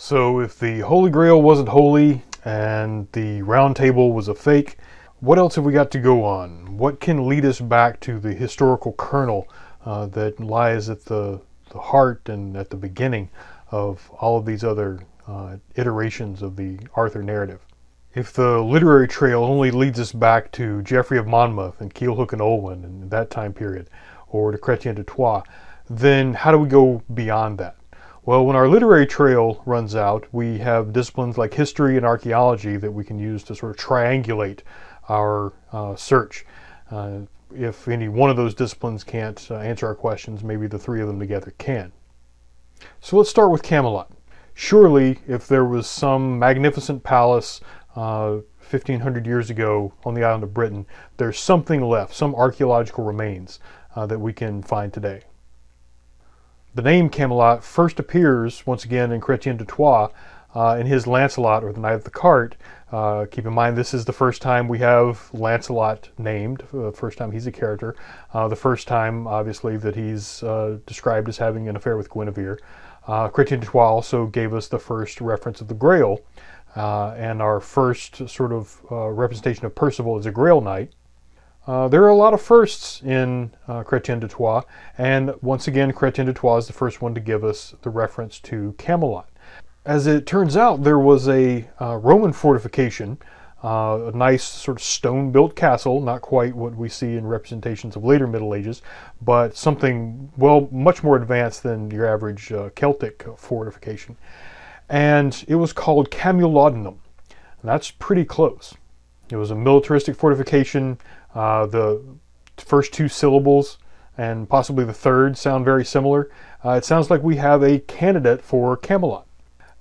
So, if the Holy Grail wasn't holy and the Round Table was a fake, what else have we got to go on? What can lead us back to the historical kernel uh, that lies at the, the heart and at the beginning of all of these other uh, iterations of the Arthur narrative? If the literary trail only leads us back to Geoffrey of Monmouth and Culhwch and Olwen and that time period, or to Chrétien de Troyes, then how do we go beyond that? Well, when our literary trail runs out, we have disciplines like history and archaeology that we can use to sort of triangulate our uh, search. Uh, if any one of those disciplines can't uh, answer our questions, maybe the three of them together can. So let's start with Camelot. Surely, if there was some magnificent palace 1500 uh, years ago on the island of Britain, there's something left, some archaeological remains uh, that we can find today. The name Camelot first appears once again in Chrétien de Troyes uh, in his Lancelot or the Knight of the Cart. Uh, keep in mind, this is the first time we have Lancelot named, the first time he's a character, uh, the first time, obviously, that he's uh, described as having an affair with Guinevere. Uh, Chrétien de Troyes also gave us the first reference of the Grail, uh, and our first sort of uh, representation of Percival as a Grail Knight. Uh, there are a lot of firsts in uh, Chrétien de Troyes, and once again, Chrétien de Troyes is the first one to give us the reference to Camelot. As it turns out, there was a uh, Roman fortification, uh, a nice sort of stone built castle, not quite what we see in representations of later Middle Ages, but something, well, much more advanced than your average uh, Celtic fortification. And it was called Camulodunum. That's pretty close. It was a militaristic fortification uh, the first two syllables and possibly the third sound very similar. Uh, it sounds like we have a candidate for Camelot.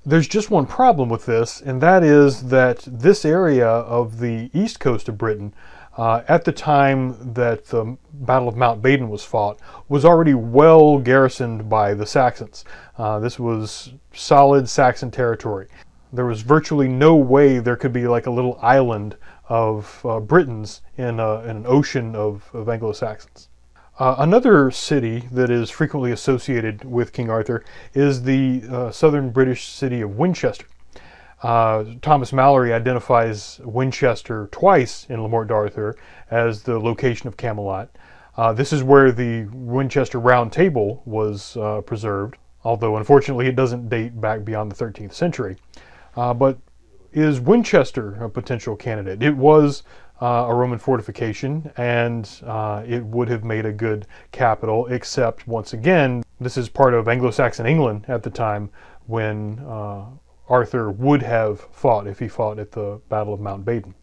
There's just one problem with this, and that is that this area of the east coast of Britain, uh, at the time that the Battle of Mount Badon was fought, was already well garrisoned by the Saxons. Uh, this was solid Saxon territory. There was virtually no way there could be like a little island of uh, Britons in, uh, in, an ocean of, of Anglo Saxons. Uh, another city that is frequently associated with King Arthur is the uh, southern British city of Winchester. Uh, Thomas Malory identifies Winchester twice in Le Morte d'Arthur as the location of Camelot. This is where the Winchester Round Table was preserved, although unfortunately it doesn't date back beyond the 13th century. But is Winchester a potential candidate? It was uh, a Roman fortification and uh, it would have made a good capital, except once again, this is part of Anglo Saxon England at the time when uh, Arthur would have fought if he fought at the Battle of Mount Badon.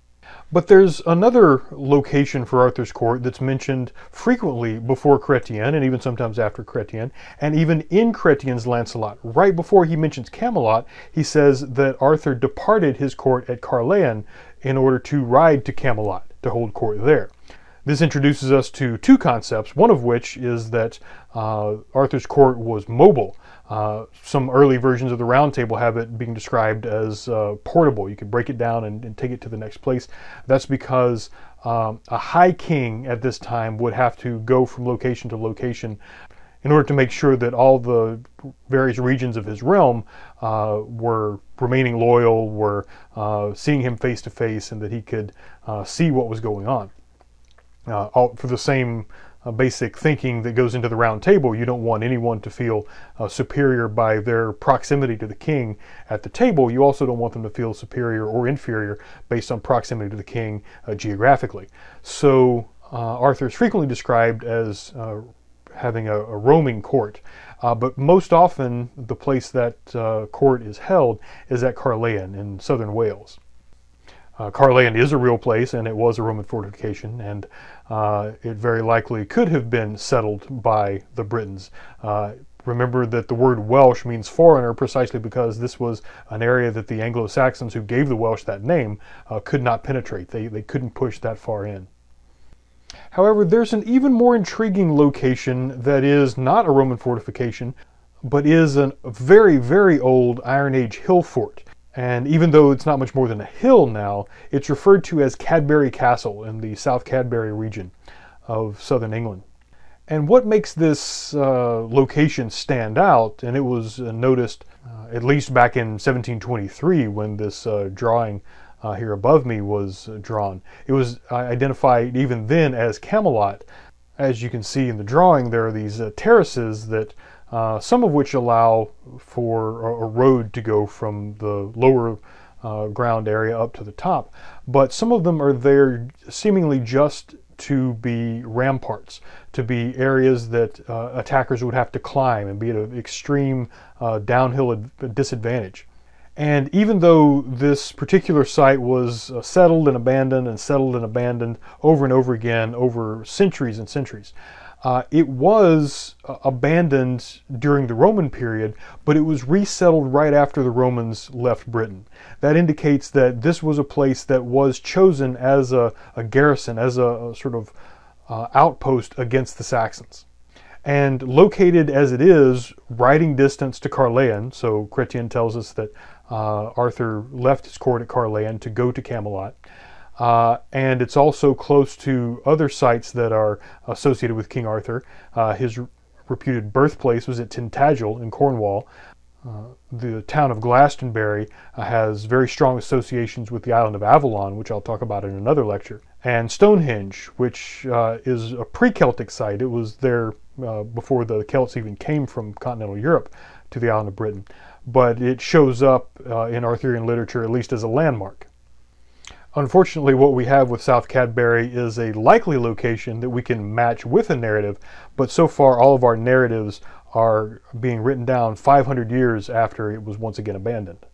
But there's another location for Arthur's court that's mentioned frequently before Chrétien and even sometimes after Chrétien, and even in Chrétien's Lancelot. Right before he mentions Camelot, he says that Arthur departed his court at Caerleon in order to ride to Camelot to hold court there. This introduces us to two concepts, one of which is that uh, Arthur's court was mobile. Uh, some early versions of the round table have it being described as uh, portable. You could break it down and, and, take it to the next place. That's because um, a high king at this time would have to go from location to location in order to make sure that all the various regions of his realm uh, were remaining loyal, were uh, seeing him face to face, and that he could uh, see what was going on. All for the same uh, basic thinking that goes into the round table. You don't want anyone to feel uh, superior by their proximity to the king at the table. You also don't want them to feel superior or inferior based on proximity to the king uh, geographically. So uh, Arthur is frequently described as uh, having a, a, roaming court. Uh, but most often, the place that court is held is at Caerleon in southern Wales. Uh, Caerleon is a real place and it was a Roman fortification, and uh, it very likely could have been settled by the Britons. Uh, remember that the word Welsh means foreigner precisely because this was an area that the Anglo Saxons who gave the Welsh that name uh, could not penetrate. They, they couldn't push that far in. However, there's an even more intriguing location that is not a Roman fortification, but is a very, very old Iron Age hill fort. And even though it's not much more than a hill now, it's referred to as Cadbury Castle in the South Cadbury region of southern England. And what makes this uh, location stand out, and it was uh, noticed uh, at least back in 1723 when this uh, drawing uh, here above me was drawn. It was identified even then as Camelot. As you can see in the drawing, there are these terraces that uh, some of which allow for a, road to go from the lower uh, ground area up to the top, but some of them are there seemingly just to be ramparts, to be areas that uh, attackers would have to climb and be at an extreme uh, downhill ad- disadvantage. And even though this particular site was uh, settled and abandoned and settled and abandoned over and over again over centuries and centuries, uh, it was uh, abandoned during the Roman period, but it was resettled right after the Romans left Britain. That indicates that this was a place that was chosen as a, a garrison, as a, a sort of uh, outpost against the Saxons. And located as it is, riding distance to Caerleon, so Chrétien tells us that uh, Arthur left his court at Caerleon to go to Camelot. Uh, and it's also close to other sites that are associated with King Arthur. Uh, his reputed birthplace was at Tintagel in Cornwall. Uh, the town of Glastonbury uh, has very strong associations with the island of Avalon, which I'll talk about in another lecture. And Stonehenge, which uh, is a pre Celtic site. It was there uh, before the Celts even came from continental Europe to the island of Britain. But it shows up in Arthurian literature at least as a landmark. Unfortunately, what we have with South Cadbury is a likely location that we can match with a narrative, but so far all of our narratives are being written down 500 years after it was once again abandoned.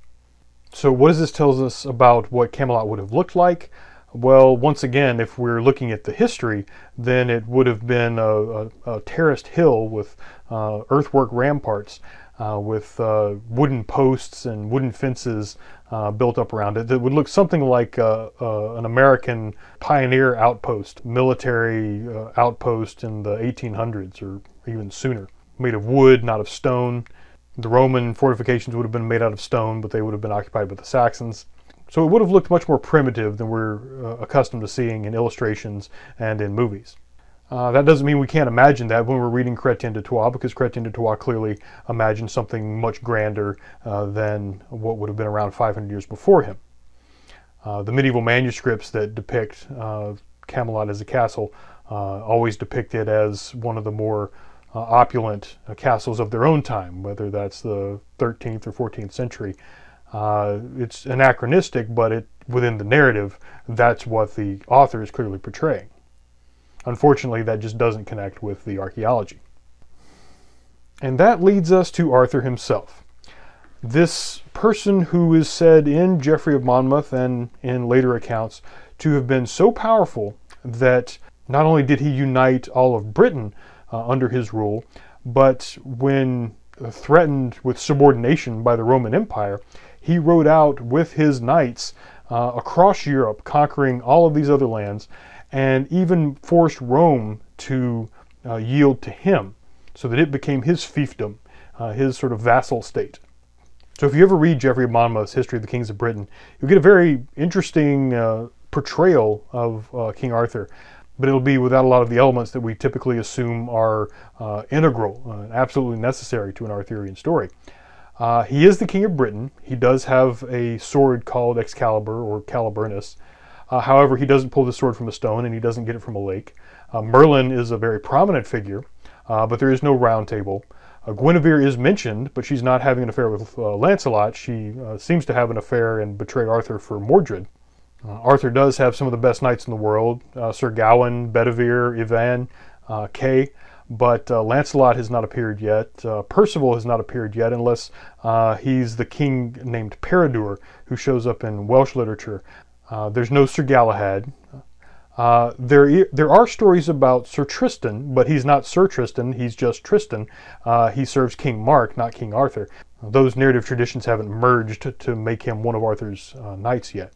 So, what does this tell us about what Camelot would have looked like? Well, once again, if we're looking at the history, then it would have been a, a, a terraced hill with uh, earthwork ramparts uh, with uh, wooden posts and wooden fences uh, built up around it that would look something like uh, uh, an American pioneer outpost, military uh, outpost in the 1800s or even sooner, made of wood, not of stone. The Roman fortifications would have been made out of stone, but they would have been occupied by the Saxons. So it would have looked much more primitive than we're accustomed to seeing in illustrations and in movies. Uh, that doesn't mean we can't imagine that when we're reading Chrétien de Troyes, because Chrétien de Troyes clearly imagined something much grander uh, than what would have been around 500 years before him. Uh, the medieval manuscripts that depict uh, Camelot as a castle uh, always depict it as one of the more uh, opulent castles of their own time, whether that's the 13th or 14th century. it's anachronistic, but it, within the narrative, that's what the author is clearly portraying. Unfortunately, that just doesn't connect with the archaeology. And that leads us to Arthur himself. This person who is said in Geoffrey of Monmouth and in later accounts to have been so powerful that not only did he unite all of Britain uh, under his rule, but when threatened with subordination by the Roman Empire, he rode out with his knights uh, across Europe, conquering all of these other lands and even forced Rome to uh, yield to him so that it became his fiefdom, uh, his sort of vassal state. So if you ever read Geoffrey of Monmouth's History of the Kings of Britain, you'll get a very interesting uh, portrayal of uh, King Arthur, but it'll be without a lot of the elements that we typically assume are uh, integral, uh, absolutely necessary to an Arthurian story. he is the King of Britain. He does have a sword called Excalibur or Caliburnus, uh, however, he doesn't pull the sword from a stone and he doesn't get it from a lake. Uh, Merlin is a very prominent figure, uh, but there is no round table. Uh, Guinevere is mentioned, but she's not having an affair with uh, Lancelot. She uh, seems to have an affair and betray Arthur for Mordred. Arthur does have some of the best knights in the world Sir Gawain, Bedivere, Yvain, Kay but Lancelot has not appeared yet. Percival has not appeared yet, unless he's the king named Peredur, who shows up in Welsh literature. Uh, there's no Sir Galahad. Uh, there, there are stories about Sir Tristan, but he's not Sir Tristan, he's just Tristan. Uh, he serves King Mark, not King Arthur. Those narrative traditions haven't merged to, make him one of Arthur's uh, knights yet.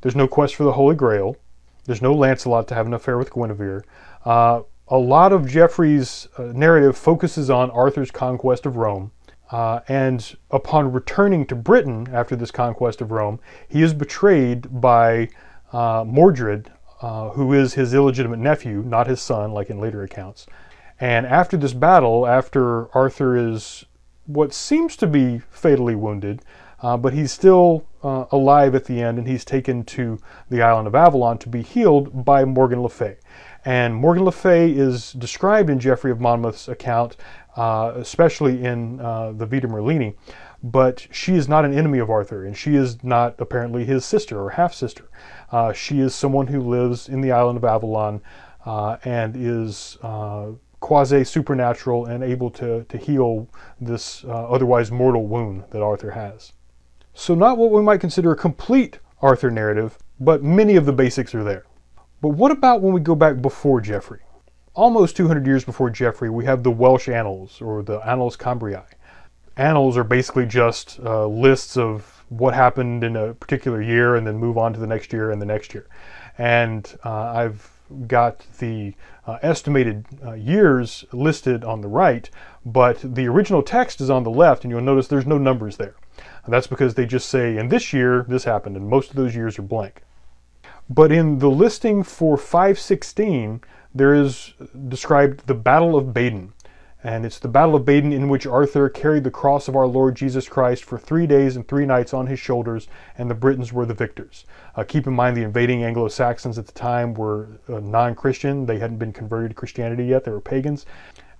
There's no quest for the Holy Grail. There's no Lancelot to have an affair with Guinevere. Uh, a lot of Geoffrey's narrative focuses on Arthur's conquest of Rome. Uh, and upon returning to Britain after this conquest of Rome, he is betrayed by uh, Mordred, uh, who is his illegitimate nephew, not his son, like in later accounts. And after this battle, after Arthur is what seems to be fatally wounded, uh, but he's still uh, alive at the end, and he's taken to the island of Avalon to be healed by Morgan Le Fay. And Morgan Le Fay is described in Geoffrey of Monmouth's account, uh, especially in uh, the Vita Merlini, but she is not an enemy of Arthur, and she is not apparently his sister or half sister. Uh, she is someone who lives in the island of Avalon uh, and is quasi supernatural and able to, to heal this otherwise mortal wound that Arthur has. So, not what we might consider a complete Arthur narrative, but many of the basics are there. But what about when we go back before Geoffrey? Almost 200 years before Geoffrey, we have the Welsh Annals, or the Annals Cambriae. Annals are basically just uh, lists of what happened in a particular year and then move on to the next year and the next year. And uh, I've got the uh, estimated uh, years listed on the right, but the original text is on the left, and you'll notice there's no numbers there. And that's because they just say, in this year, this happened, and most of those years are blank. But in the listing for 516, there is described the Battle of Badon. And it's the Battle of Badon in which Arthur carried the cross of our Lord Jesus Christ for three days and three nights on his shoulders, and the Britons were the victors. Uh, keep in mind the invading Anglo Saxons at the time were uh, non Christian, they hadn't been converted to Christianity yet, they were pagans.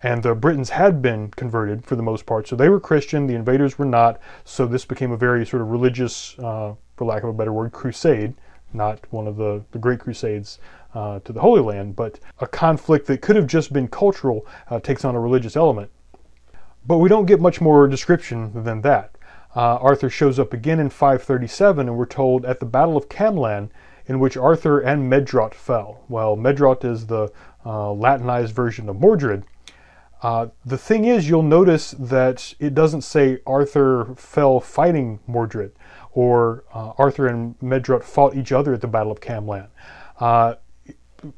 And the Britons had been converted for the most part, so they were Christian, the invaders were not, so this became a very sort of religious, uh, for lack of a better word, crusade, not one of the, the great crusades uh, to the Holy Land, but a conflict that could have just been cultural uh, takes on a religious element. But we don't get much more description than that. Uh, Arthur shows up again in 537, and we're told at the Battle of Camlan, in which Arthur and Medrawt fell. Well, Medrawt is the uh, Latinized version of Mordred, uh, the thing is, you'll notice that it doesn't say Arthur fell fighting Mordred or uh, Arthur and Medrawt fought each other at the Battle of Camlan. Uh,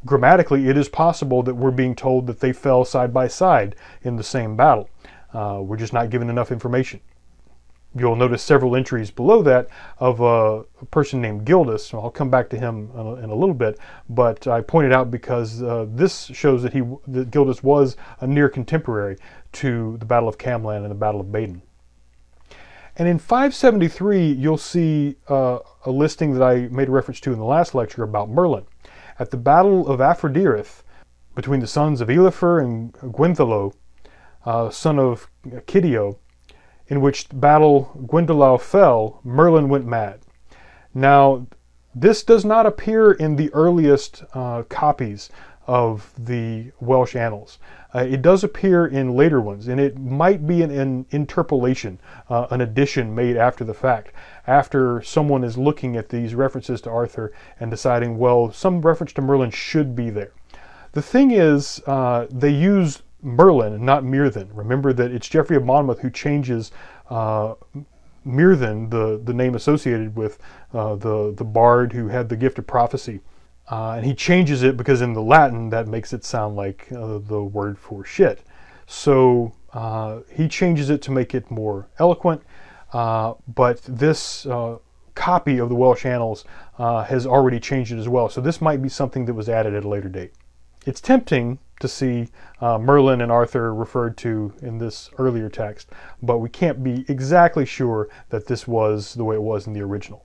grammatically, it is possible that we're being told that they fell side by side in the same battle. Uh, we're just not given enough information you'll notice several entries below that of a, person named Gildas. I'll come back to him in a, little bit, but I pointed out because uh, this shows that he that Gildas was a near contemporary to the Battle of Camlan and the Battle of Badon. And in 573, you'll see uh, a listing that I made a reference to in the last lecture about Merlin. At the Battle of Aphrodirath, between the sons of Elifer and Gwenthelo, uh, son of Kidio, in which battle Gwendolau fell, Merlin went mad. Now, this does not appear in the earliest uh, copies of the Welsh annals. Uh, it does appear in later ones, and it might be an, an interpolation, uh, an addition made after the fact, after someone is looking at these references to Arthur and deciding, well, some reference to Merlin should be there. The thing is, uh, they use Merlin, not Myrddin. Remember that it's Geoffrey of Monmouth who changes uh, Myrddin, the, the name associated with uh, the, the bard who had the gift of prophecy. Uh, and he changes it because in the Latin that makes it sound like uh, the word for shit. So uh, he changes it to make it more eloquent. Uh, but this copy of the Welsh Annals has already changed it as well. So this might be something that was added at a later date. It's tempting to see uh, Merlin and Arthur referred to in this earlier text, but we can't be exactly sure that this was the way it was in the original.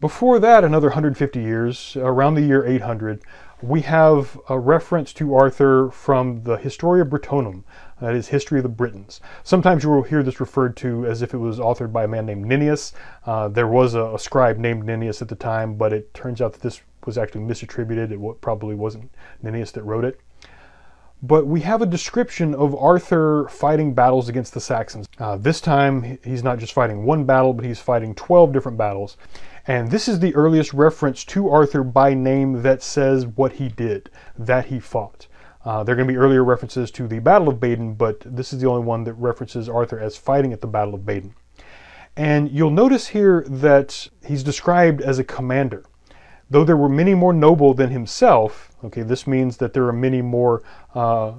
Before that, another 150 years, around the year 800, we have a reference to Arthur from the Historia Britonum, that is, History of the Britons. Sometimes you will hear this referred to as if it was authored by a man named Nennius. Uh, there was a, a, scribe named Nennius at the time, but it turns out that this was actually misattributed. It probably wasn't Nennius that wrote it. But we have a description of Arthur fighting battles against the Saxons. Uh, this time, he's not just fighting one battle, but he's fighting 12 different battles. And this is the earliest reference to Arthur by name that says what he did, that he fought. Uh, there are going to be earlier references to the Battle of Badon, but this is the only one that references Arthur as fighting at the Battle of Badon. And you'll notice here that he's described as a commander. Though there were many more noble than himself, okay, this means that there are many more uh,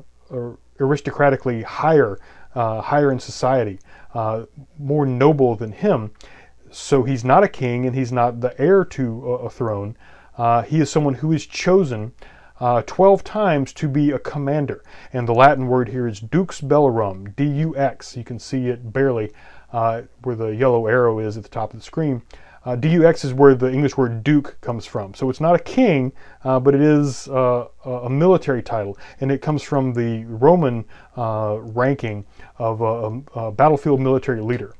aristocratically higher, uh, higher in society, uh, more noble than him. So he's not a king and he's not the heir to a, a throne. Uh, he is someone who is chosen uh, 12 times to be a commander. And the Latin word here is dux bellorum, D U X. You can see it barely uh, where the yellow arrow is at the top of the screen. Uh, DUX is where the English word duke comes from. So it's not a king, uh, but it is uh, a military title. And it comes from the Roman uh, ranking of a, a, battlefield military leader.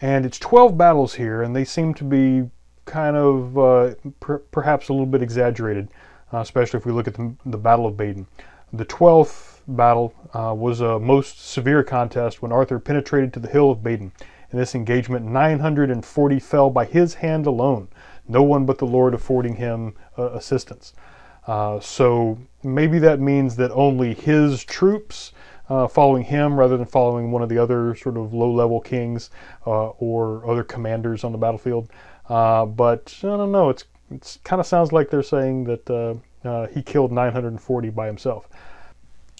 And it's 12 battles here, and they seem to be kind of uh, per perhaps a little bit exaggerated, uh, especially if we look at the, the, Battle of Badon. The 12th battle was a most severe contest when Arthur penetrated to the hill of Badon. In this engagement, 940 fell by his hand alone, no one but the Lord affording him uh, assistance. Uh, so maybe that means that only his troops uh, following him rather than following one of the other sort of low level kings uh, or other commanders on the battlefield. Uh, but I don't know, it's, it's kind of sounds like they're saying that uh, he killed 940 by himself.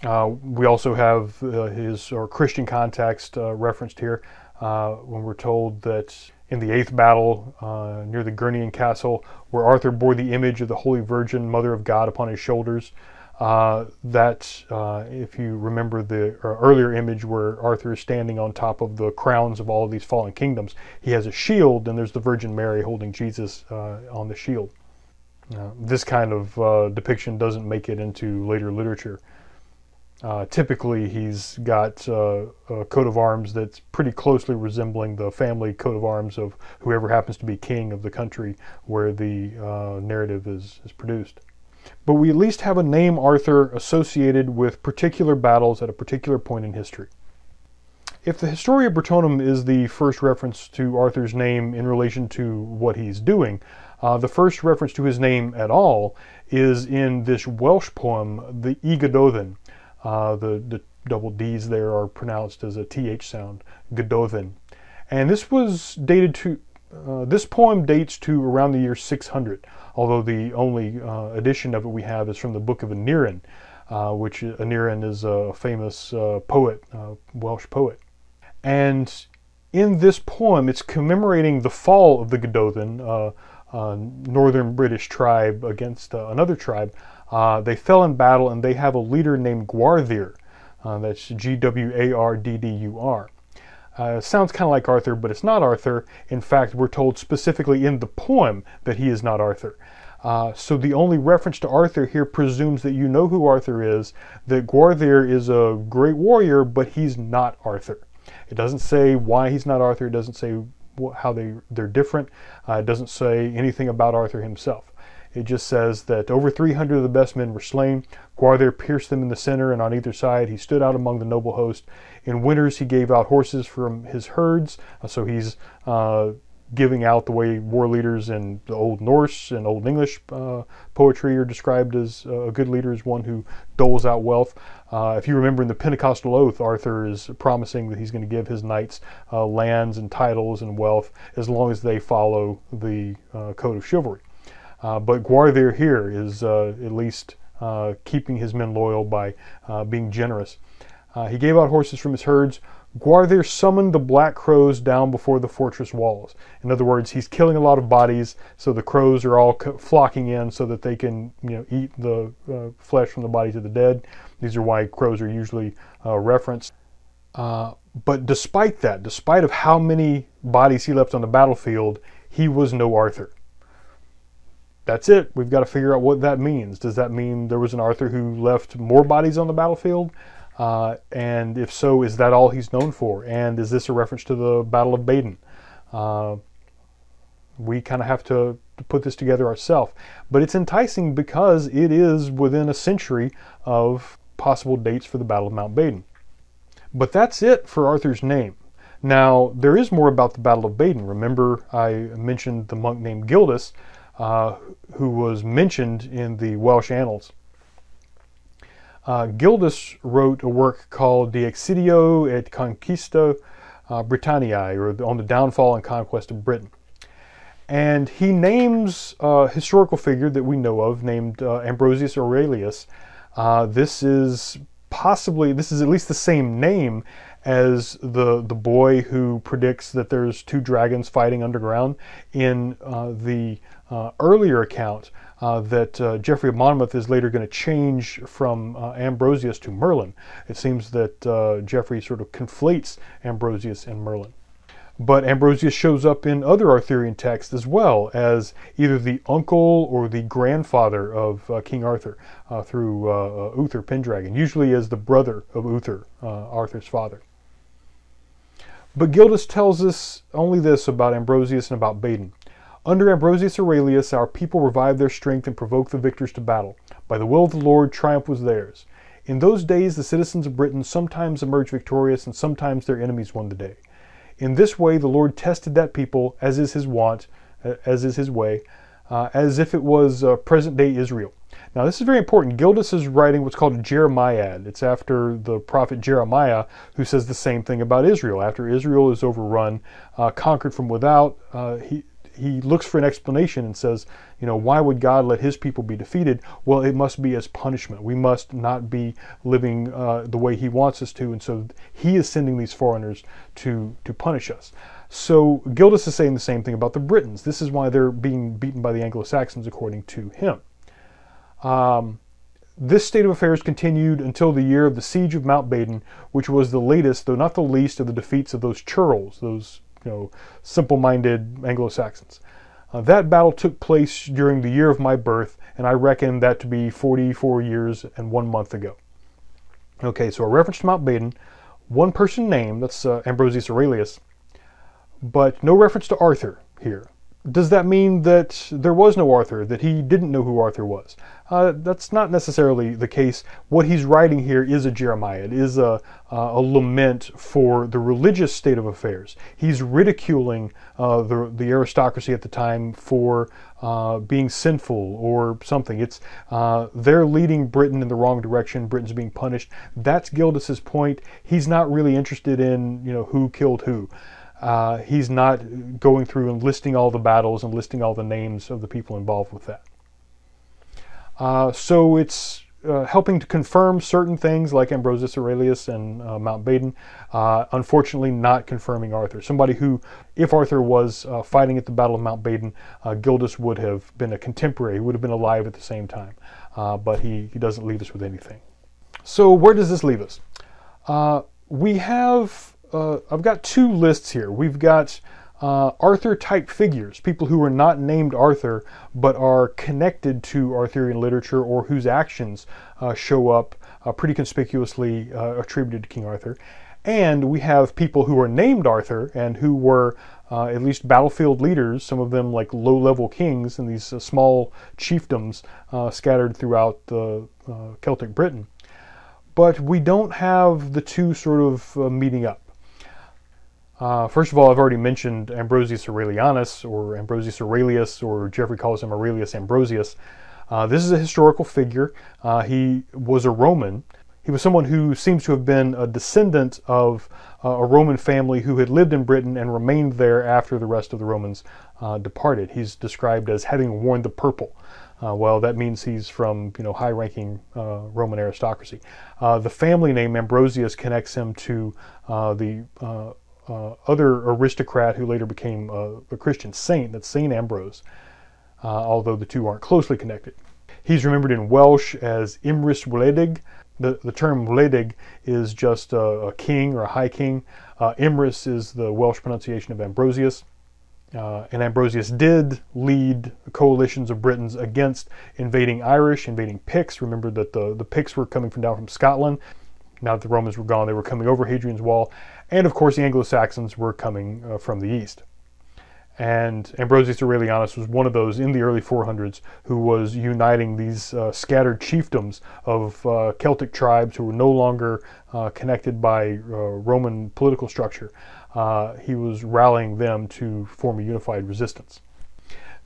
Uh, we also have uh, his or Christian context uh, referenced here uh, when we're told that in the eighth battle uh, near the Guinnion castle, where Arthur bore the image of the Holy Virgin, Mother of God, upon his shoulders. Uh, that, uh, if you remember the uh, earlier image where Arthur is standing on top of the crowns of all of these fallen kingdoms, he has a shield, and there's the Virgin Mary holding Jesus uh, on the shield. this kind of depiction doesn't make it into later literature. Uh, typically, he's got uh, a coat of arms that's pretty closely resembling the family coat of arms of whoever happens to be king of the country where the uh, narrative is, is produced. But we at least have a name Arthur associated with particular battles at a particular point in history. If the Historia Brittonum is the first reference to Arthur's name in relation to what he's doing, uh, the first reference to his name at all is in this Welsh poem, the Y Gododdin, uh, the, the double D's there are pronounced as a TH sound, Gododdin. And this was dated to, uh, this poem dates to around the year 600, although the only uh, edition of it we have is from the Book of Aneurin, uh, which Aneurin is a famous uh, poet, Welsh poet. And in this poem, it's commemorating the fall of the Gododdin, uh, northern British tribe against uh, another tribe. Uh, they fell in battle and they have a leader named Gwawrddur. Uh, that's G W A R D D U R. Uh, sounds kind of like Arthur, but it's not Arthur. In fact, we're told specifically in the poem that he is not Arthur. Uh, so the only reference to Arthur here presumes that you know who Arthur is, that Gwawrddur is a great warrior, but he's not Arthur. It doesn't say why he's not Arthur. It doesn't say how they, they're different. Uh, it doesn't say anything about Arthur himself. It just says that over 300 of the best men were slain. Gwawrddur pierced them in the center and on either side. He stood out among the noble host. In winters, he gave out horses from his herds. Uh, so he's uh, giving out the way war leaders in the Old Norse and Old English uh, poetry are described as uh, a good leader is one who doles out wealth. Uh, if you remember in the Pentecostal oath, Arthur is promising that he's going to give his knights uh, lands and titles and wealth as long as they follow the code of chivalry. Uh, but Gwawrddur here is at least keeping his men loyal by being generous. he gave out horses from his herds. Gwawrddur summoned the black crows down before the fortress walls. In other words, he's killing a lot of bodies, so the crows are all flocking in so that they can, you know, eat the uh, flesh from the bodies of the dead. These are why crows are usually uh, referenced. Uh, but despite that, despite of how many bodies he left on the battlefield, he was no Arthur. That's it. We've got to figure out what that means. Does that mean there was an Arthur who left more bodies on the battlefield? Uh, and if so, is that all he's known for? And is this a reference to the Battle of Badon? Uh, we kind of have to, to, put this together ourselves. But it's enticing because it is within a century of possible dates for the Battle of Mount Badon. But that's it for Arthur's name. Now, there is more about the Battle of Badon. Remember, I mentioned the monk named Gildas, uh, who was mentioned in the Welsh annals. Uh, Gildas wrote a work called De Excidio et Conquestu uh, Britanniae, or on the downfall and conquest of Britain. And he names a historical figure that we know of named uh, Ambrosius Aurelius. Uh, this is possibly, this is at least the same name as the, the boy who predicts that there's two dragons fighting underground in uh, the uh, earlier account uh, that uh, Geoffrey of Monmouth is later going to change from uh, Ambrosius to Merlin. It seems that uh, Geoffrey sort of conflates Ambrosius and Merlin. But Ambrosius shows up in other Arthurian texts as well as either the uncle or the grandfather of uh, King Arthur uh, through uh, Uther Pendragon, usually as the brother of Uther, Arthur's father. But Gildas tells us only this about Ambrosius and about Badon. Under Ambrosius Aurelius, our people revived their strength and provoked the victors to battle. By the will of the Lord, triumph was theirs. In those days, the citizens of Britain sometimes emerged victorious, and sometimes their enemies won the day. In this way, the Lord tested that people, as is his wont, as is his way, uh, as if it was uh, present day Israel. Now, this is very important. Gildas is writing what's called a Jeremiad. It's after the prophet Jeremiah, who says the same thing about Israel. After Israel is overrun, uh, conquered from without, uh, he, he looks for an explanation and says, you know, why would God let his people be defeated? Well, it must be as punishment. We must not be living uh, the way he wants us to. And so he is sending these foreigners to, to punish us. So Gildas is saying the same thing about the Britons. This is why they're being beaten by the Anglo Saxons, according to him. Um, this state of affairs continued until the year of the siege of Mount Badon, which was the latest, though not the least, of the defeats of those churls, those you know, simple-minded Anglo-Saxons. Uh, that battle took place during the year of my birth, and I reckon that to be 44 years and one month ago. Okay, so a reference to Mount Badon, one person named, that's uh, Ambrosius Aurelius, but no reference to Arthur here does that mean that there was no Arthur, that he didn't know who Arthur was? Uh, that's not necessarily the case. What he's writing here is a Jeremiah. It is a, uh, a lament for the religious state of affairs. He's ridiculing uh, the, the aristocracy at the time for uh, being sinful or something. It's uh, they're leading Britain in the wrong direction. Britain's being punished. That's Gildas's point. He's not really interested in you know who killed who. Uh, he's not going through and listing all the battles and listing all the names of the people involved with that. Uh, so it's uh, helping to confirm certain things like Ambrosius Aurelius and uh, Mount Badon, Uh, unfortunately, not confirming Arthur. Somebody who, if Arthur was uh, fighting at the Battle of Mount Badon, Gildas would have been a contemporary. He would have been alive at the same time. but he, he doesn't leave us with anything. So where does this leave us? we have uh, I've got two lists here. We've got uh, Arthur type figures, people who are not named Arthur but are connected to Arthurian literature or whose actions uh, show up uh, pretty conspicuously uh, attributed to King Arthur. And we have people who are named Arthur and who were uh, at least battlefield leaders, some of them like low level kings and these small chiefdoms scattered throughout the Celtic Britain. But we don't have the two sort of meeting up. Uh, first of all, I've already mentioned Ambrosius Aurelianus, or Ambrosius Aurelius, or Geoffrey calls him Aurelius Ambrosius. Uh, this is a historical figure. Uh, he was a Roman. He was someone who seems to have been a descendant of uh, a Roman family who had lived in Britain and remained there after the rest of the Romans uh, departed. He's described as having worn the purple. Uh, well, that means he's from you know high-ranking uh, Roman aristocracy. Uh, the family name Ambrosius connects him to uh, the uh, other aristocrat who later became a Christian saint, that's Saint Ambrose, uh, although the two aren't closely connected. He's remembered in Welsh as Emrys Wledig. The, the term Wledig is just a, a, king or a high king. Uh, Emrys is the Welsh pronunciation of Ambrosius. Uh, and Ambrosius did lead coalitions of Britons against invading Irish, invading Picts. Remember that the, the Picts were coming from down from Scotland. Now that the Romans were gone, they were coming over Hadrian's Wall. And of course, the Anglo Saxons were coming uh, from the east. And Ambrosius Aurelianus was one of those in the early 400s who was uniting these uh, scattered chiefdoms of uh, Celtic tribes who were no longer uh, connected by uh, Roman political structure. Uh, he was rallying them to form a unified resistance.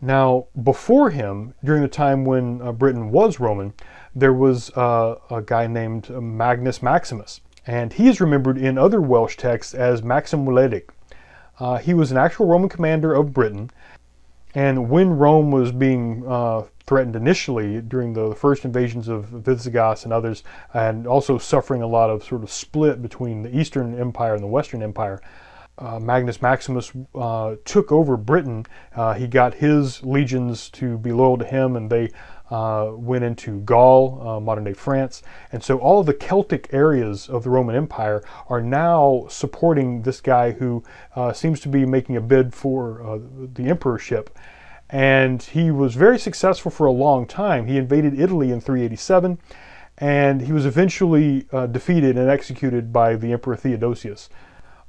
Now, before him, during the time when Britain was Roman, there was a guy named Magnus Maximus and he is remembered in other Welsh texts as Macsen Wledig. Uh, he was an actual Roman commander of Britain, and when Rome was being uh, threatened initially during the first invasions of Visigoths and others, and also suffering a lot of sort of split between the Eastern Empire and the Western Empire, uh, Magnus Maximus uh, took over Britain, uh, he got his legions to be loyal to him, and they uh, went into Gaul, uh, modern day France. And so all of the Celtic areas of the Roman Empire are now supporting this guy who uh, seems to be making a bid for the emperorship. And he was very successful for a long time. He invaded Italy in 387, and he was eventually defeated and executed by the Emperor Theodosius.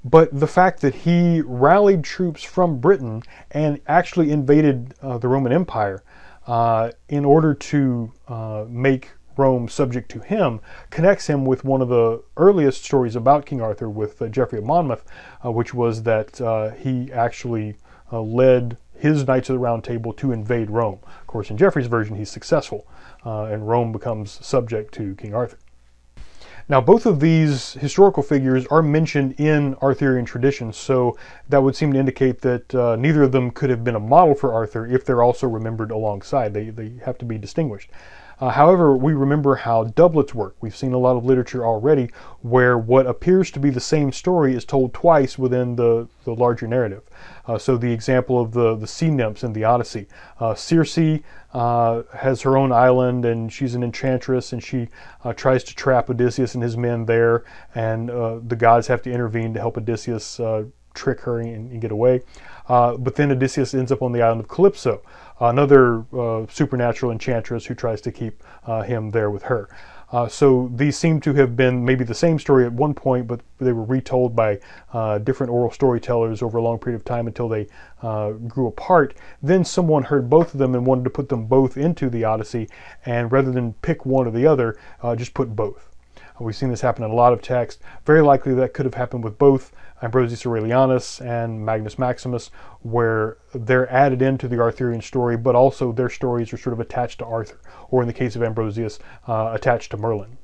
But the fact that he rallied troops from Britain and actually invaded uh, the Roman Empire uh, in order to uh, make Rome subject to him connects him with one of the earliest stories about King Arthur with uh, Geoffrey of Monmouth, uh, which was that uh, he actually led his Knights of the Round Table to invade Rome. Of course, in Geoffrey's version, he's successful, and Rome becomes subject to King Arthur. Now, both of these historical figures are mentioned in Arthurian tradition, so that would seem to indicate that uh, neither of them could have been a model for Arthur if they're also remembered alongside. They, they have to be distinguished. Uh, however, we remember how doublets work. We've seen a lot of literature already where what appears to be the same story is told twice within the, the larger narrative. Uh, so the example of the, the sea nymphs in the Odyssey. Uh, Circe uh, has her own island and she's an enchantress and she uh, tries to trap Odysseus and his men there and uh, the gods have to intervene to help Odysseus trick her and, and get away. but then Odysseus ends up on the island of Calypso another uh, supernatural enchantress who tries to keep uh, him there with her. Uh, so these seem to have been maybe the same story at one point, but they were retold by uh, different oral storytellers over a long period of time until they uh, grew apart. Then someone heard both of them and wanted to put them both into the Odyssey, and rather than pick one or the other, uh, just put both. We've seen this happen in a lot of texts. Very likely that could have happened with both Ambrosius Aurelianus and Magnus Maximus, where they're added into the Arthurian story, but also their stories are sort of attached to Arthur, or in the case of Ambrosius, uh, attached to Merlin.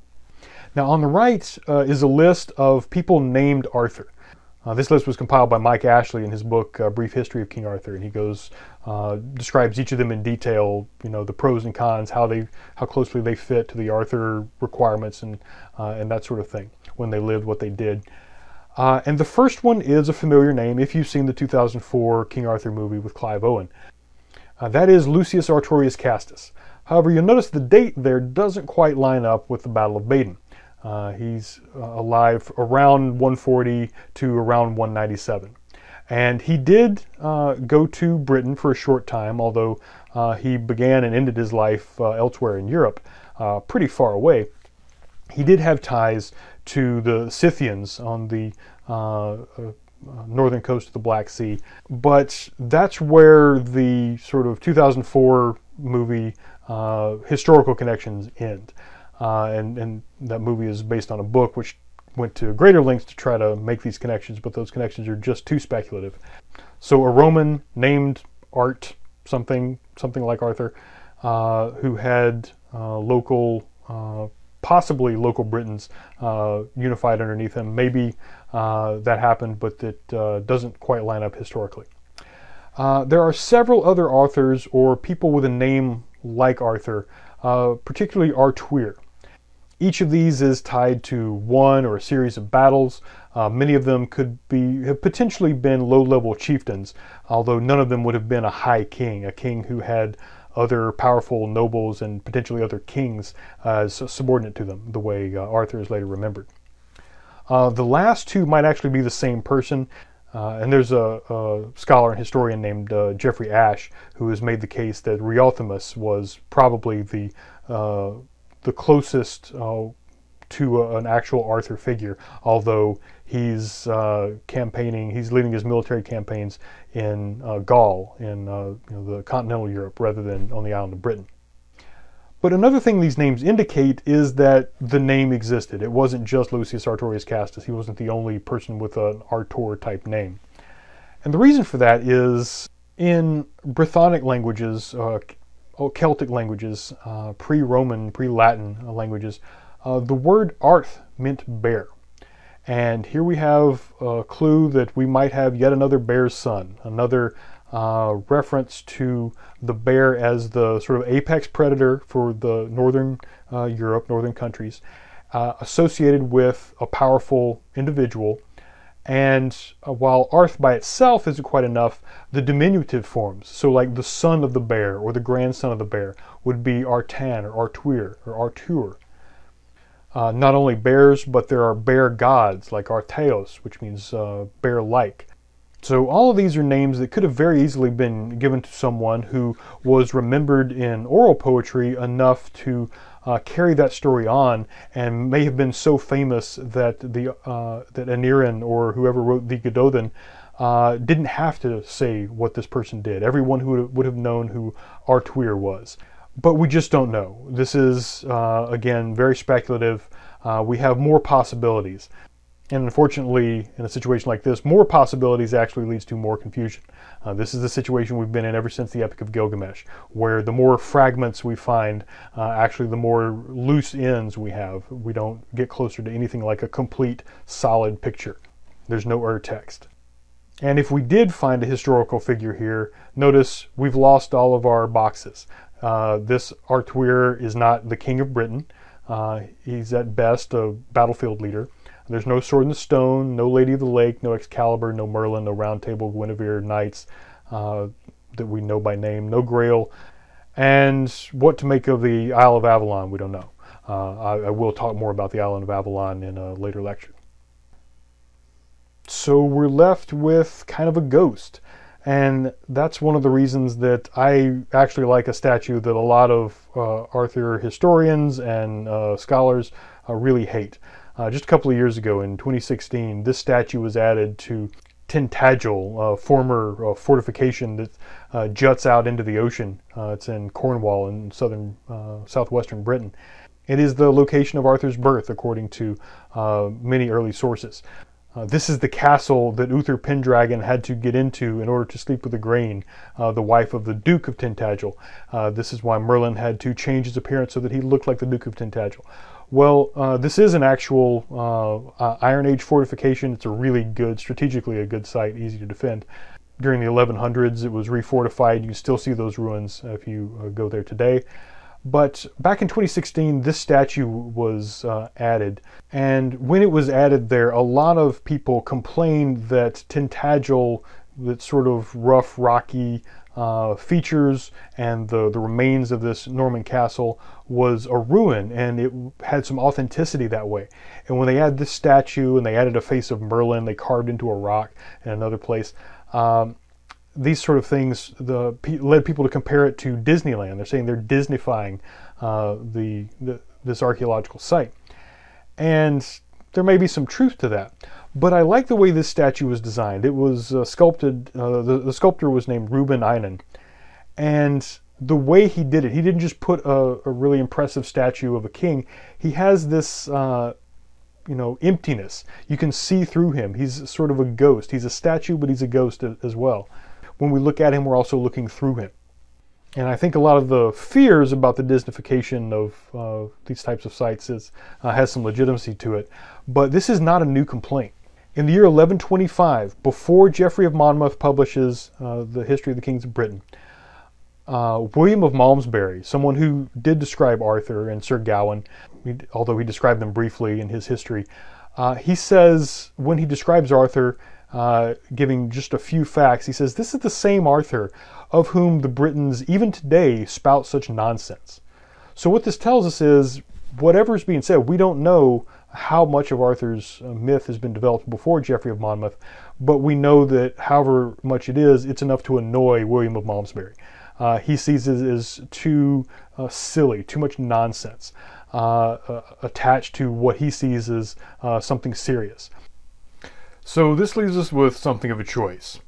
Now, on the right uh, is a list of people named Arthur. Uh, this list was compiled by Mike Ashley in his book uh, Brief History of King Arthur, and he goes uh, describes each of them in detail. You know the pros and cons, how they how closely they fit to the Arthur requirements, and uh, and that sort of thing. When they lived, what they did. Uh, and the first one is a familiar name if you've seen the 2004 King Arthur movie with Clive Owen. Uh, that is Lucius Artorius Castus. However, you'll notice the date there doesn't quite line up with the Battle of Badon. Uh, he's uh, alive around 140 to around 197. And he did uh, go to Britain for a short time, although uh, he began and ended his life elsewhere in Europe, pretty far away. He did have ties to the Scythians on the uh, uh, northern coast of the Black Sea. But that's where the sort of 2004 movie uh, historical connections end. Uh, and, and that movie is based on a book which went to greater lengths to try to make these connections, but those connections are just too speculative. So a Roman named Art something something like Arthur, uh, who had uh, local possibly local Britons uh, unified underneath him. Maybe uh, that happened, but it uh, doesn't quite line up historically. Uh, there are several other authors or people with a name like Arthur, uh, particularly Artuir. Each of these is tied to one or a series of battles. Uh, many of them could be have potentially been low-level chieftains, although none of them would have been a high king, a king who had other powerful nobles and potentially other kings as subordinate to them, the way uh, Arthur is later remembered. Uh, the last two might actually be the same person. Uh, and there's a, a, scholar and historian named uh, Geoffrey Ashe who has made the case that Riothamus was probably the uh, the closest uh, to an actual Arthur figure, although he's uh, campaigning, he's leading his military campaigns in uh, Gaul, in uh, you know, the continental Europe, rather than on the island of Britain. But another thing these names indicate is that the name existed. It wasn't just Lucius Artorius Castus. He wasn't the only person with an Artur type name. And the reason for that is in Brythonic languages, uh, Celtic languages, uh, pre Roman, pre Latin languages, uh, the word arth meant bear. And here we have a clue that we might have yet another bear's son, another uh, reference to the bear as the sort of apex predator for the northern uh, Europe, northern countries, uh, associated with a powerful individual. And uh, while Arth by itself isn't quite enough, the diminutive forms, so like the son of the bear or the grandson of the bear, would be Artan or Artuir or Artur. Uh, not only bears, but there are bear gods like Arteos, which means uh, bear like. So all of these are names that could have very easily been given to someone who was remembered in oral poetry enough to uh, carry that story on and may have been so famous that the uh, that Aneurin or whoever wrote the Gododdin uh, didn't have to say what this person did. Everyone who would have known who Artuir was. But we just don't know. This is, uh, again, very speculative. Uh, we have more possibilities. And unfortunately, in a situation like this, more possibilities actually leads to more confusion. Uh, this is the situation we've been in ever since the Epic of Gilgamesh, where the more fragments we find, uh, actually the more loose ends we have. We don't get closer to anything like a complete, solid picture. There's no ur text. And if we did find a historical figure here, notice we've lost all of our boxes. Uh, this Artuir is not the king of Britain. Uh, he's at best a battlefield leader. There's no Sword in the Stone, no Lady of the Lake, no Excalibur, no Merlin, no Round Table, Guinevere, knights uh, that we know by name, no Grail. And what to make of the Isle of Avalon, we don't know. Uh, I, I, will talk more about the island of Avalon in a later lecture. So we're left with kind of a ghost. And that's one of the reasons that I actually like a statue that a lot of uh, Arthur historians and uh, scholars uh, really hate. Uh, just a couple of years ago in 2016, this statue was added to Tintagel, a former uh, fortification that uh, juts out into the ocean. it's in Cornwall in southern, southwestern Britain. It is the location of Arthur's birth, according to many early sources. Uh, this is the castle that Uther Pendragon had to get into in order to sleep with Igraine, uh, the wife of the Duke of Tintagel. Uh, this is why Merlin had to change his appearance so that he looked like the Duke of Tintagel. Well, uh, this is an actual uh, uh, Iron Age fortification. It's a really good, strategically a good site, easy to defend. During the 1100s, it was refortified. You can still see those ruins if you go there today. But back in 2016, this statue was uh, added. And when it was added there, a lot of people complained that Tintagel, that sort of rough, rocky uh, features and the, the remains of this Norman castle was a ruin and it had some authenticity that way. And when they add this statue and they added a face of Merlin, they carved into a rock in another place, um, these sort of things the, led people to compare it to Disneyland. They're saying they're Disneyfying uh, the, the, this archaeological site. And there may be some truth to that. But I like the way this statue was designed. It was uh, sculpted, uh, the, the, sculptor was named Rubin Eynon. And the way he did it, he didn't just put a, a really impressive statue of a king. He has this, uh, you know, emptiness. You can see through him. He's sort of a ghost. He's a statue, but he's a ghost as well when we look at him, we're also looking through him. And I think a lot of the fears about the Disneyfication of uh, these types of sites is, uh, has some legitimacy to it. But this is not a new complaint. In the year 1125, before Geoffrey of Monmouth publishes uh, the History of the Kings of Britain, uh, William of Malmesbury, someone who did describe Arthur and Sir Gawain, although he described them briefly in his history, uh, he says when he describes Arthur, uh, giving just a few facts. He says, This is the same Arthur of whom the Britons even today spout such nonsense. So, what this tells us is whatever is being said, we don't know how much of Arthur's uh, myth has been developed before Geoffrey of Monmouth, but we know that however much it is, it's enough to annoy William of Malmesbury. Uh, he sees it as too uh, silly, too much nonsense, uh, uh attached to what he sees as something serious. So this leaves us with something of a choice.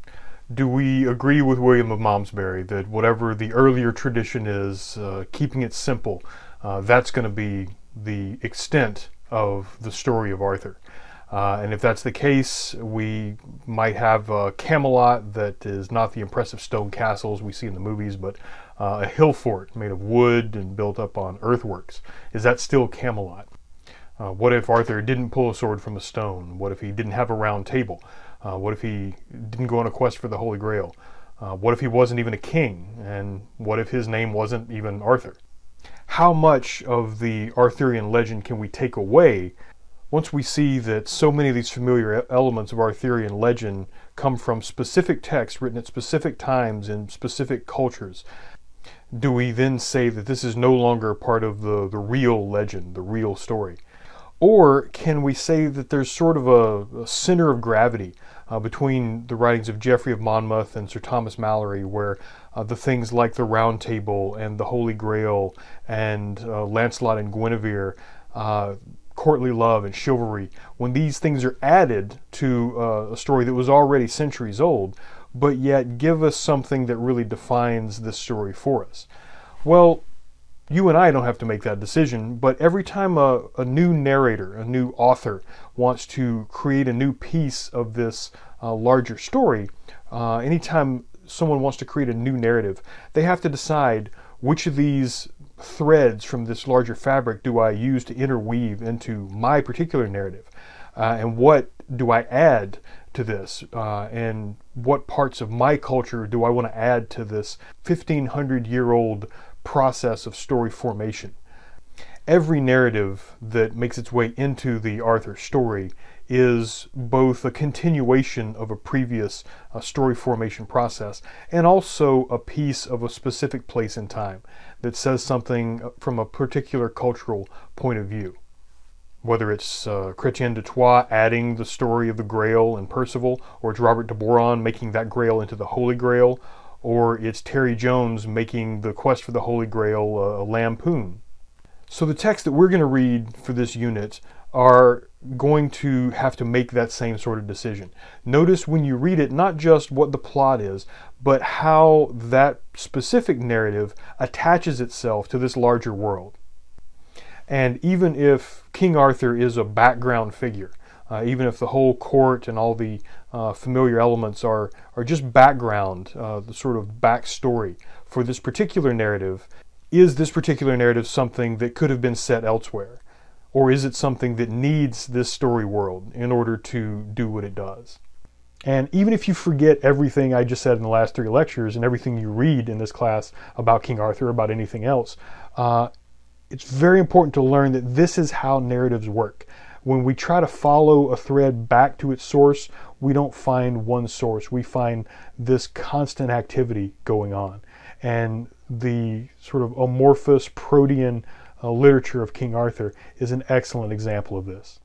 Do we agree with William of Malmesbury that whatever the earlier tradition is, uh, keeping it simple, uh, that's going to be the extent of the story of Arthur? Uh, and if that's the case, we might have a Camelot that is not the impressive stone castles we see in the movies, but uh, a hill fort made of wood and built up on earthworks. Is that still Camelot? Uh, what if Arthur didn't pull a sword from a stone? What if he didn't have a round table? Uh, what if he didn't go on a quest for the Holy Grail? Uh, what if he wasn't even a king? And what if his name wasn't even Arthur? How much of the Arthurian legend can we take away once we see that so many of these familiar elements of Arthurian legend come from specific texts written at specific times in specific cultures, do we then say that this is no longer part of the, the real legend, the real story? Or can we say that there's sort of a, a center of gravity uh, between the writings of Geoffrey of Monmouth and Sir Thomas Malory, where uh, the things like the Round Table and the Holy Grail and uh, Lancelot and Guinevere, uh, courtly love and chivalry, when these things are added to uh, a story that was already centuries old, but yet give us something that really defines this story for us. Well, you and I don't have to make that decision, but every time a, a new narrator, a new author, wants to create a new piece of this uh, larger story, uh, anytime someone wants to create a new narrative, they have to decide which of these threads from this larger fabric do I use to interweave into my particular narrative, uh, and what do I add to this uh, and what parts of my culture do I want to add to this 1500 year old process of story formation. Every narrative that makes its way into the Arthur story is both a continuation of a previous uh, story formation process and also a piece of a specific place in time that says something from a particular cultural point of view whether it's uh, Chrétien de Troyes adding the story of the Grail and Percival, or it's Robert de Boron making that Grail into the Holy Grail, or it's Terry Jones making the quest for the Holy Grail a lampoon. So the texts that we're going to read for this unit are going to have to make that same sort of decision. Notice when you read it, not just what the plot is, but how that specific narrative attaches itself to this larger world. And even if King Arthur is a background figure, uh, even if the whole court and all the uh, familiar elements are, are just background, uh, the sort of backstory for this particular narrative, is this particular narrative something that could have been set elsewhere? Or is it something that needs this story world in order to do what it does? And even if you forget everything I just said in the last three lectures and everything you read in this class about King Arthur, about anything else, uh, it's very important to learn that this is how narratives work. When we try to follow a thread back to its source, we don't find one source. We find this constant activity going on. And the sort of amorphous protean uh, literature of King Arthur is an excellent example of this.